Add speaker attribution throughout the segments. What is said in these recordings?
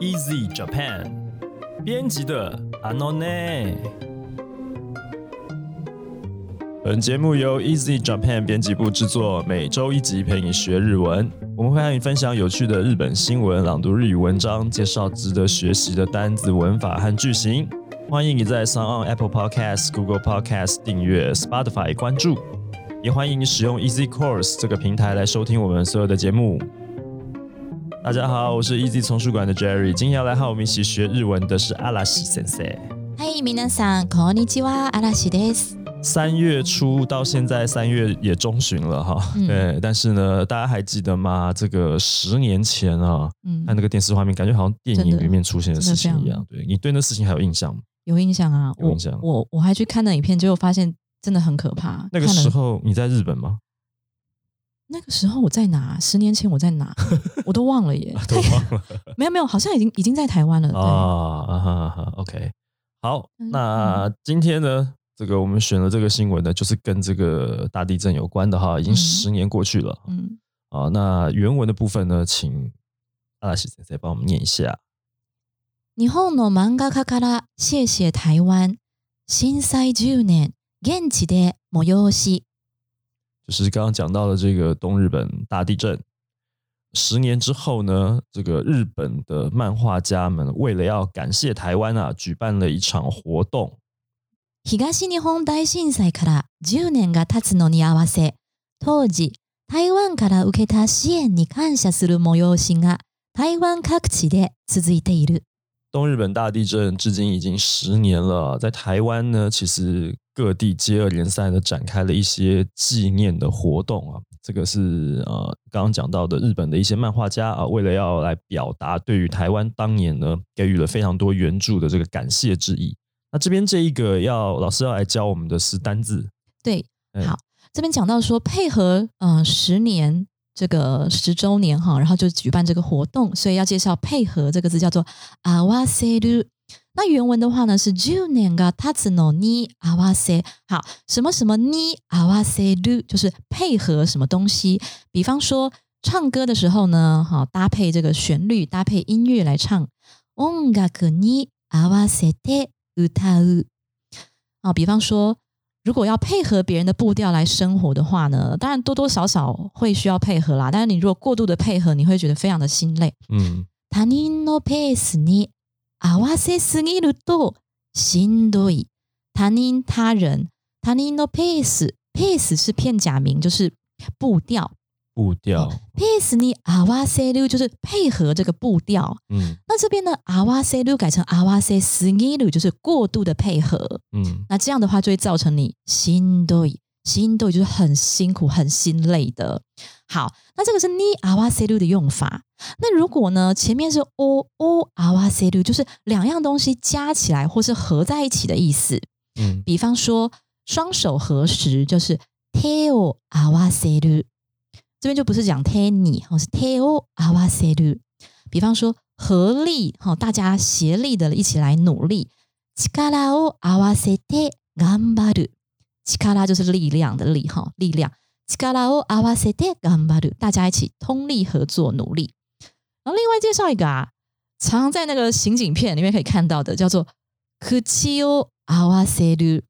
Speaker 1: Easy Japan 编辑的 Anone。本节目由 Easy Japan 编辑部制作，每周一集陪你学日文。我们会和你分享有趣的日本新闻、朗读日语文章、介绍值得学习的单字、文法和句型。欢迎你在 s o n on Apple Podcast、Google Podcast 订阅，Spotify 关注，也欢迎你使用 Easy Course 这个平台来收听我们所有的节目。大家好，我是 Easy 丛书馆的 Jerry，今天要来和我们一起学日文的是阿拉西先生。
Speaker 2: 嗨，皆さんこんにちは、阿拉西です。
Speaker 1: 三月初到现在，三月也中旬了哈。对，但是呢，大家还记得吗？这个十年前啊，看那个电视画面，感觉好像电影里面出现的事情一样。对你对那事情还有印象吗？
Speaker 2: 有印象啊，
Speaker 1: 有印象。
Speaker 2: 我我还去看那影片，结果发现真的很可怕。
Speaker 1: 那个时候你在日本吗？
Speaker 2: 那个时候我在哪？十年前我在哪？我都忘了耶，
Speaker 1: 都忘了。
Speaker 2: 没有没有，好像已经已经在台湾了。
Speaker 1: 啊啊哈 o k 好，那今天呢，这个我们选了这个新闻呢，就是跟这个大地震有关的哈。已经十年过去了，嗯，啊，那原文的部分呢，请阿拉西先生帮我们念一下。
Speaker 2: 日本の漫画家から谢谢台湾震災10年現地で催し。
Speaker 1: 就是刚刚讲到的这个东日本大地震，十年之后呢，这个日本的漫画家们为了要感谢台湾啊，举办了一场活动。
Speaker 2: 東日本大震災から10年が経つのに合わせ、当時台湾から受けた支援に感謝する催しが台湾各地で続いている。
Speaker 1: 东日本大地震至今已经十年了，在台湾呢，其实 各地接二连三的展开了一些纪念的活动啊。这个是呃刚刚讲到的日本的一些漫画家啊，为了要来表达对于台湾当年呢给予了非常多援助的这个感谢之意。那这边这一个要老师要来教我们的是单字，
Speaker 2: 对，好，这边讲到说配合呃十年。这个十周年哈，然后就举办这个活动，所以要介绍配合这个字叫做阿瓦塞鲁。那原文的话呢是 Junior ga tatsuno ni 阿瓦塞。好，什么什么 ni 阿瓦塞鲁，就是配合什么东西。比方说唱歌的时候呢，好搭配这个旋律，搭配音乐来唱。音楽に合わせて歌う。啊，比方说。如果要配合别人的步调来生活的话呢，当然多多少少会需要配合啦。但是你如果过度的配合，你会觉得非常的心累。嗯，他人のペースに 合わせすぎるとしんどい。他人他人他人のペースペース是片假名，就是步调。
Speaker 1: 步调，
Speaker 2: pace 你阿瓦塞鲁就是配合这个步调，嗯，那这边呢阿瓦塞鲁改成阿瓦塞斯尼鲁就是过度的配合，嗯，那这样的话就会造成你心对心对就是很辛苦很心累的。好，那这个是你阿瓦塞鲁的用法。 那如果呢前面是 o o 阿瓦塞鲁，就是两样东西加起来或是合在一起的意思，嗯，比方说双手合十就是 teo 阿瓦塞鲁。这边就不是讲 teni 哈，是 teo awaseu。比方说合力哈，大家协力的一起来努力。chikara o awasete gambaru，chikara 就是力量的力哈，力量。chikara o awasete gambaru，大家一起通力合作努力。然后另外介绍一个啊，常在那个刑警片里面可以看到的，叫做 kuchio awaseu。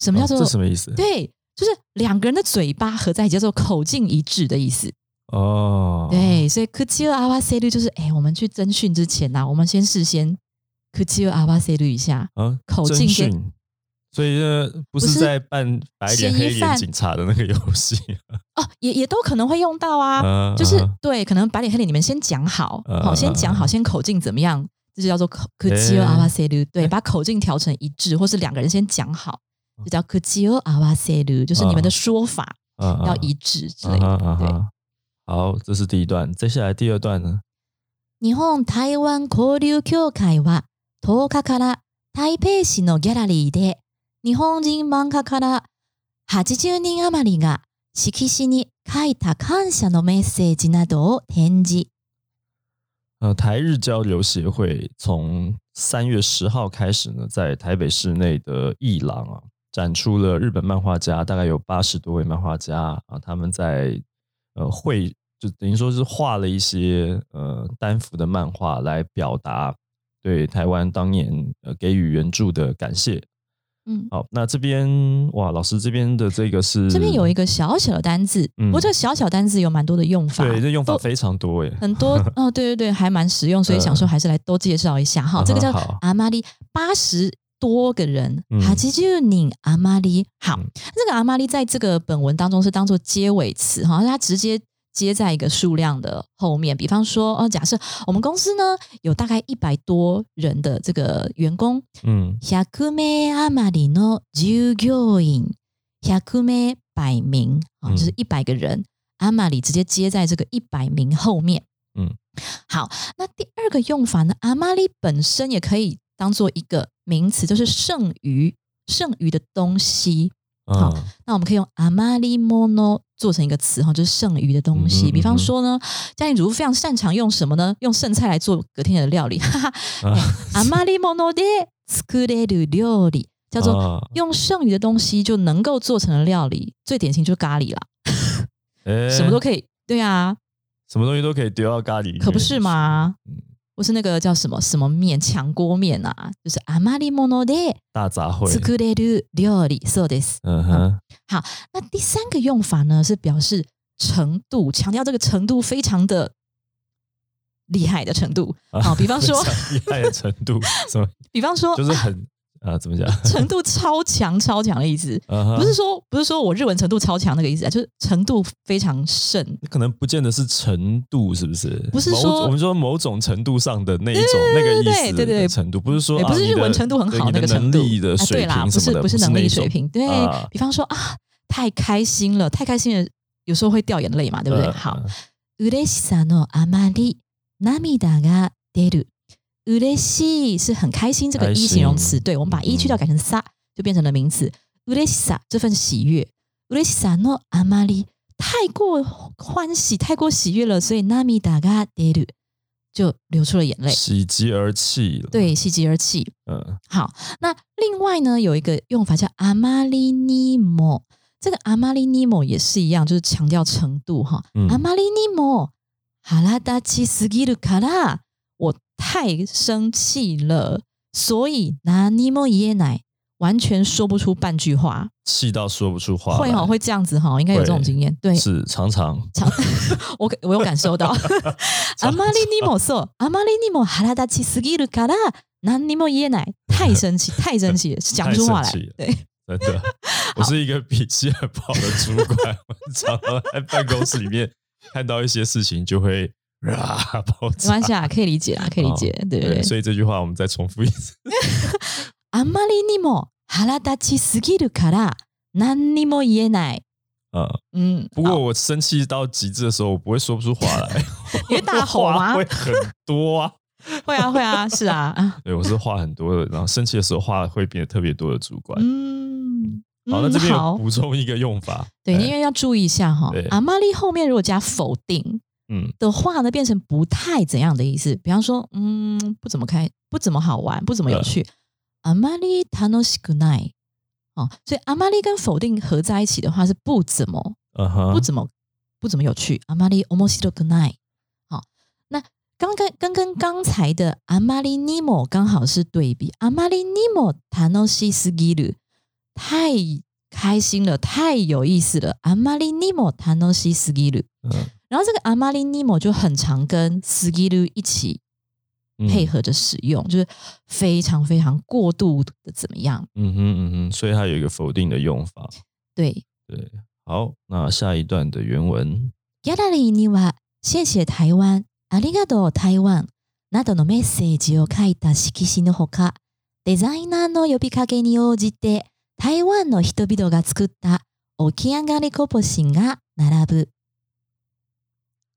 Speaker 2: 什么叫做？
Speaker 1: 这什么意思？
Speaker 2: 对。就是两个人的嘴巴合在一起，叫做口径一致的意思。哦，对，所以 k u c h i o awa s e 就是，哎，我们去侦讯之前呐，我们先事先 k u c h i o awa s e 一下，啊，口径
Speaker 1: 跟，所以呢，不是在扮白脸黑脸警察的那个游戏
Speaker 2: 哦，也也都可能会用到啊，就是对，可能白脸黑脸你们先讲好，好，先讲好，先口径怎么样，这就叫做 k u c h i o awa s e 对，把口径调成一致，或是两个人先讲好。就叫 “kujiyo awaseu”，就是你们的说法要一致之类的。对，
Speaker 1: 好，这是第一段。接下来第二段呢？
Speaker 2: 日本台湾交流協会は10日から台北市のギャラリーで 日本人漫画家から80人余りが色紙に書いた感謝のメッセージなどを展示。
Speaker 1: 呃，台日交流协会从三月十号开始呢，在台北市内的艺廊啊。展出了日本漫画家，大概有八十多位漫画家啊，他们在呃绘 就等于说是画了一些呃单幅的漫画来表达对台湾当年呃给予援助的感谢。 嗯，好，那这边哇，老师这边的这个是
Speaker 2: 这边有一个小小的单字，不过这个小小单字有蛮多的用法，
Speaker 1: 对，这用法非常多诶，
Speaker 2: 很多哦，对对对，还蛮实用，所以想说还是来多介绍一下哈。这个叫阿玛丽，八十多个人，哈基就拧阿玛丽。好，这个阿玛丽在这个本文当中是当做结尾词哈，它直接。接在一个数量的后面，比方说，哦，假设我们公司呢有大概一百多人的这个员工，嗯，百名阿玛里诺従業員，百名百名啊，就是一百个人，阿玛里直接接在这个一百名后面，嗯，好，那第二个用法呢，阿玛里本身也可以当做一个名词，就是剩余剩余的东西。好，那我们可以用阿玛利莫诺做成一个词哈，就是剩余的东西。比方说呢，家庭主妇非常擅长用什么呢？用剩菜来做隔天的料理。阿玛利莫诺的斯库雷鲁料理叫做用剩余的东西就能够做成的料理，最典型就是咖喱了。什么都可以，对啊，
Speaker 1: 什么东西都可以丢到咖喱，
Speaker 2: 可不是吗？不是那个叫什么什么面强锅面啊，就是阿玛利莫诺的
Speaker 1: 大杂烩。
Speaker 2: 作れる料理そうです。嗯哼。好，那第三个用法呢，是表示程度，强调这个程度非常的厉害的程度。好，比方说
Speaker 1: 厉害的程度，什么？
Speaker 2: 比方说
Speaker 1: 就是很。 啊，怎么讲？
Speaker 2: 程度超强，超强的意思，不是说不是说我日文程度超强那个意思啊，就是程度非常甚。
Speaker 1: 可能不见得是程度，是不是？
Speaker 2: 不是说
Speaker 1: 我们说某种程度上的那一种那个意思，
Speaker 2: 对对
Speaker 1: 程度，不是说
Speaker 2: 不是日文程度很好那个程
Speaker 1: 度的水平
Speaker 2: 不是不是能力水平。对比方说啊，太开心了，太开心了，有时候会掉眼泪嘛，对不对？好，嬉しさのあまり涙が出る。 うれしい是很开心，这个一形容词，对我们把一去掉改成さ，就变成了名词。うれしさ这份喜悦，うれしさのあまり太过欢喜，太过喜悦了，所以涙が出る就流出了眼泪，
Speaker 1: 喜极而泣了。
Speaker 2: 对，喜极而泣。嗯，好，那另外呢，有一个用法叫あまりにも，这个あまりにも也是一样，就是强調程度哈。あまりにも腹立ちすぎるから。我 太生气了，所以拿尼莫耶奶完全说不出半句话，
Speaker 1: 气到说不出话。
Speaker 2: 会哈，会这样子哈，应该有这种经验。对，
Speaker 1: 是常常
Speaker 2: 常，我我有感受到。阿玛利尼莫说，阿玛利尼莫哈拉达奇斯基鲁卡拉拿尼莫耶奶太生气，太生气，讲不出话来。对，
Speaker 1: 真的，我是一个脾气很不好的主管，常常在办公室里面看到一些事情就会。啊，
Speaker 2: 没关系啊，可以理解啊，可以理解，对对对。
Speaker 1: 所以这句话我们再重复一次。
Speaker 2: あまりにも腹立ちすぎるから何にも言えない。
Speaker 1: 嗯不过我生气到极致的时候，我不会说不出话来，
Speaker 2: 因为大吼吗？
Speaker 1: 会很多啊，
Speaker 2: 会啊会啊，是啊。
Speaker 1: 对，我是话很多的，然后生气的时候话会变得特别多的主管。嗯，好，那这边补充一个用法，
Speaker 2: 对，因为要注意一下哈，阿玛丽后面如果加否定。 嗯的话呢，变成不太怎样的意思。比方说，嗯，不怎么开，不怎么好玩，不怎么有趣。阿玛丽塔诺西古奈，哦，所以阿玛丽跟否定合在一起的话是不怎么，不怎么，不怎么有趣。阿玛丽欧莫西多好，那刚跟跟跟刚才的阿玛丽尼莫刚好是对比。阿玛丽尼莫塔诺西斯基鲁，太开心了，太有意思了。阿玛丽尼莫塔诺西斯基鲁，嗯。然后这个阿玛尼尼莫就很常跟斯基鲁一起配合着使用，就是非常非常过度的怎么样？
Speaker 1: 嗯哼嗯哼，所以它有一个否定的用法。
Speaker 2: 对
Speaker 1: 对，好，那下一段的原文。
Speaker 2: ギャラリーには谢谢台湾、ありがとう台湾などのメッセージを書いた色紙のほか、デザイナーの呼びかけに応じて台湾の人々が作った起き上がりこぼしが並ぶ。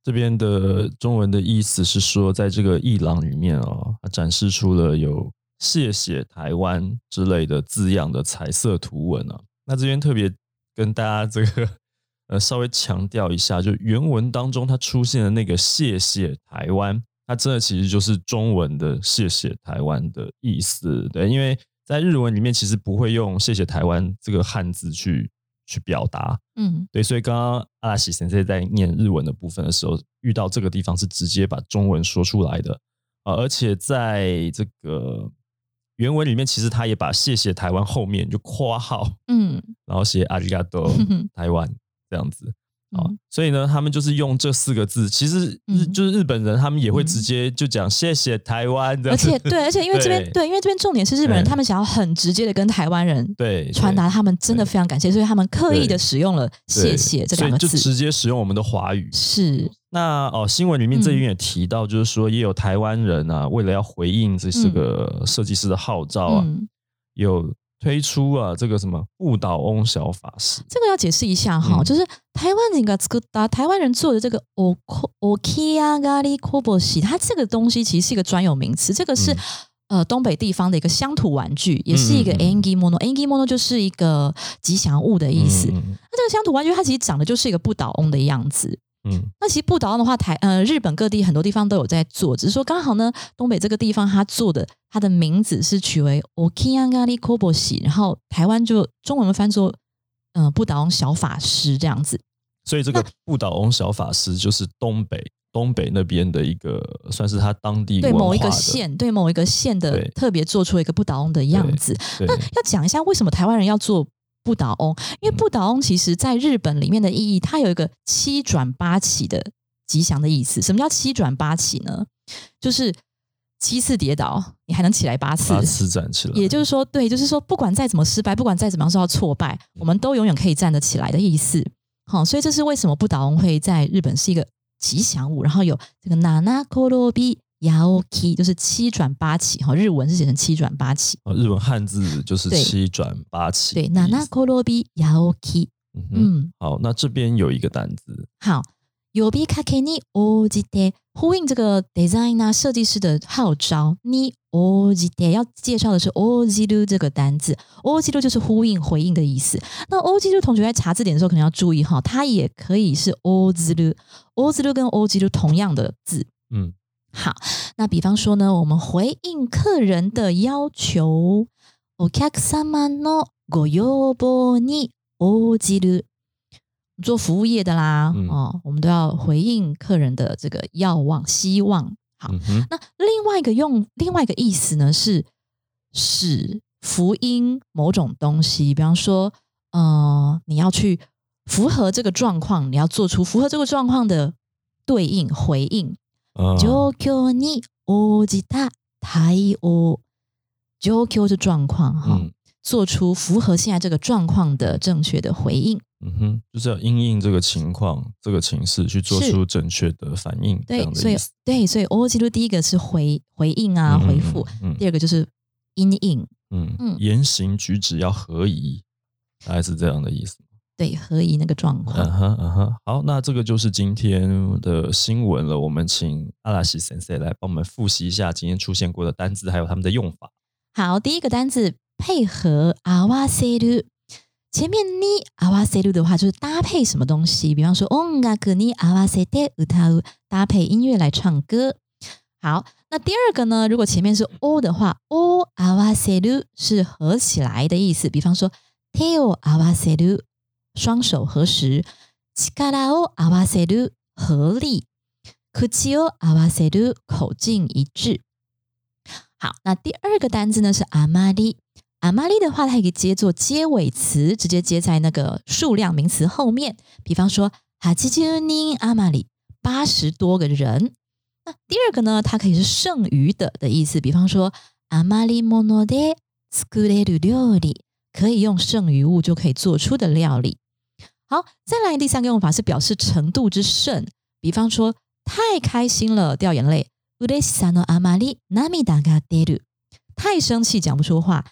Speaker 1: 这边的中文的意思是说，在这个艺廊里面哦，展示出了有“谢谢台湾”之类的字样的彩色图文啊。那这边特别跟大家这个呃稍微强调一下，就原文当中它出现的那个“谢谢台湾”，它真的其实就是中文的“谢谢台湾”的意思。对，因为在日文里面其实不会用“谢谢台湾”这个汉字去。去表达。嗯，对，所以刚刚阿拉西先生在念日文的部分的时候，遇到这个地方是直接把中文说出来的啊，而且在这个原文里面，其实他也把谢谢台湾后面就括号，嗯，然后写阿里嘎多台湾这样子。啊，所以呢，他们就是用这四个字。其实日就是日本人，他们也会直接就讲谢谢台湾的。
Speaker 2: 而且对，而且因为这边对，因为这边重点是日本人，他们想要很直接的跟台湾人
Speaker 1: 对
Speaker 2: 传达他们真的非常感谢，所以他们刻意的使用了谢谢这两个字，
Speaker 1: 就直接使用我们的华语。
Speaker 2: 是。
Speaker 1: 那哦，新闻里面这边也提到，就是说也有台湾人啊，为了要回应这四个设计师的号召啊，有。推出啊，这个什么不倒翁小法师，
Speaker 2: 这个要解释一下哈，就是台湾人个这个打台湾人做的这个 o o k a g a r i koboshi，它这个东西其实是一个专有名词，这个是呃东北地方的一个乡土玩具，也是一个 angi mono，angi mono 就是一个吉祥物的意思。那这个乡土玩具它其实长得就是一个不倒翁的样子。嗯，那其实不倒翁的话，台呃日本各地很多地方都有在做，只是说刚好呢，东北这个地方他做的，他的名字是取为 Okiyangari Koboshi，然后台湾就中文翻作嗯不倒翁小法师这样子。
Speaker 1: 所以这个不倒翁小法师就是东北东北那边的一个，算是他当地
Speaker 2: 对某一个县对某一个县的特别做出一个不倒翁的样子。那要讲一下为什么台湾人要做。不倒翁，因为不倒翁其实在日本里面的意义，它有一个七转八起的吉祥的意思。什么叫七转八起呢？就是七次跌倒，你还能起来八次，
Speaker 1: 八次站起来。
Speaker 2: 也就是说，对，就是说，不管再怎么失败，不管再怎么样受到挫败，我们都永远可以站得起来的意思。好，所以这是为什么不倒翁会在日本是一个吉祥物。然后有这个娜娜 科罗比。幺 k 就是七转八起哈，日文是写成七转八起。
Speaker 1: 哦，日文汉字就是七转八起。
Speaker 2: 对，ナナコロビ幺 k
Speaker 1: 嗯，好，那这边有一个单字。
Speaker 2: 好，呼びかけに応じて呼应这个 design 啊设计师的号召。你応じて要介绍的是応じる这个单字，応じる就是呼应回应的意思。那応じる同学在查字典的时候可能要注意哈，它也可以是応じる，応じる跟応じる同样的字。嗯。 好，那比方说呢，我们回应客人的要求，お客様のご要望に応じる。做服务业的啦，哦，我们都要回应客人的这个要望、希望。好，那另外一个用另外一个意思呢，是使福音某种东西，比方说，呃，你要去符合这个状况，你要做出符合这个状况的对应回应。 状況に応じた対応，状況是状况哈，做出符合现在这个状况的正确的回应。
Speaker 1: 嗯哼，就是要因应这个情况、这个情势去做出正确的反应。
Speaker 2: 对，所以对，所以応じる第一个是回回应啊，回复；第二个就是因应。
Speaker 1: 嗯嗯，言行举止要合宜，大概是这样的意思。
Speaker 2: 对，合宜那个状况。
Speaker 1: 嗯哼，嗯哼，好，那这个就是今天的新闻了。我们请阿拉西先生来帮我们复习一下今天出现过的单字，还有他们的用法。
Speaker 2: 好，第一个单字配合阿瓦塞鲁，前面你阿瓦塞鲁的话就是搭配什么东西，比方说音楽に合わせて歌う，搭配音乐来唱歌。好，那第二个呢？如果前面是 o 的话，o 阿瓦塞鲁是合起来的意思，比方说手を合わせる。 双手合十，力を合わせる合力，口を合わせる口径一致。好，那第二个单字呢是あまり。あまり的话，它可以接作接尾词，直接接在那个数量名词后面。比方说，八十人あまり，八十多个人。那第二个呢，它可以是剩余的的意思。比方说，あまりもので作れる料理，可以用剩余物就可以做出的料理。 好，再来第三个用法是表示程度之甚，比方说太开心了掉眼泪，太生气讲不出话，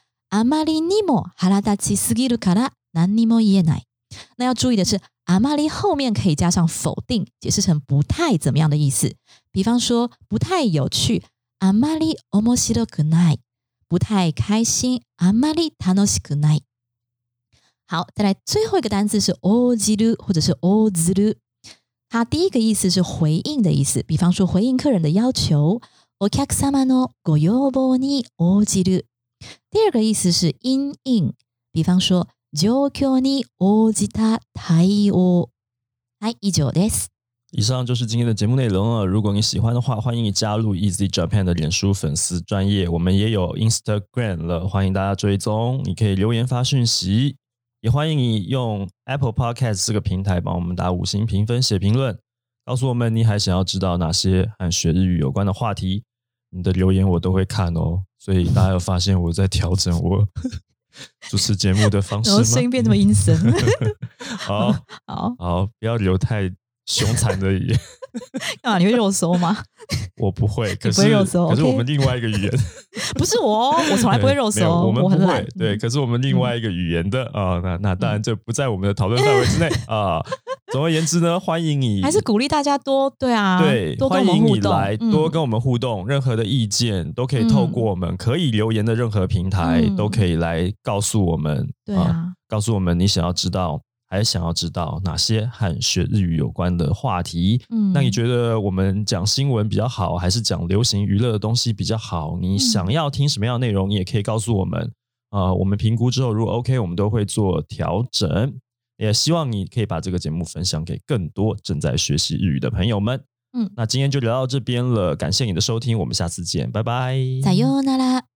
Speaker 2: 那要注意的是，阿玛利后面可以加上否定，解释成不太怎么样的意思。比方说不太有趣，阿玛利おもしろくない，不太开心，阿玛利楽しくない。 好，再来最后一个单词是 o j i 或者是 o z u 它第一个意思是回应的意思，比方说回应客人的要求，o k a k s a m a no goyobo ni o j i 第二个意思是因应，比方说 状況に応じた対応。はい以上です。
Speaker 1: 以上就是今天的节目内容了。如果你喜欢的话，欢迎你加入 Easy Japan 的脸书粉丝专业，我们也有 Instagram 了，欢迎大家追踪。你可以留言发讯息， 也欢迎你用 Apple Podcast 这个平台帮我们打五星评分、写评论，告诉我们你还想要知道哪些和学日语有关的话题。你的留言我都会看哦。所以大家有发现我在调整我 主持节目的方式吗？
Speaker 2: 声音变这么阴森。
Speaker 1: 好 好好，不要留太。凶残的语言，
Speaker 2: 干嘛？你会肉搜吗？
Speaker 1: 我不会，可是
Speaker 2: 可
Speaker 1: 是我们另外一个语言，
Speaker 2: 不是我，我从来不会肉搜，
Speaker 1: 我们
Speaker 2: 不
Speaker 1: 会。对，可是我们另外一个语言的啊，那那当然这不在我们的讨论范围之内啊。总而言之呢，欢迎你，
Speaker 2: 还是鼓励大家多对啊，
Speaker 1: 对，
Speaker 2: 多
Speaker 1: 欢迎你来多跟我们互动，任何的意见都可以透过我们可以留言的任何平台都可以来告诉我们，
Speaker 2: 对啊，
Speaker 1: 告诉我们你想要知道。还想要知道哪些和学日语有关的话题？嗯，那你觉得我们讲新闻比较好，还是讲流行娱乐的东西比较好？你想要听什么样的内容，你也可以告诉我们。啊，我们评估之后如果 OK，我们都会做调整。也希望你可以把这个节目分享给更多正在学习日语的朋友们。嗯，那今天就聊到这边了，感谢你的收听，我们下次见，拜拜。
Speaker 2: 再见啦。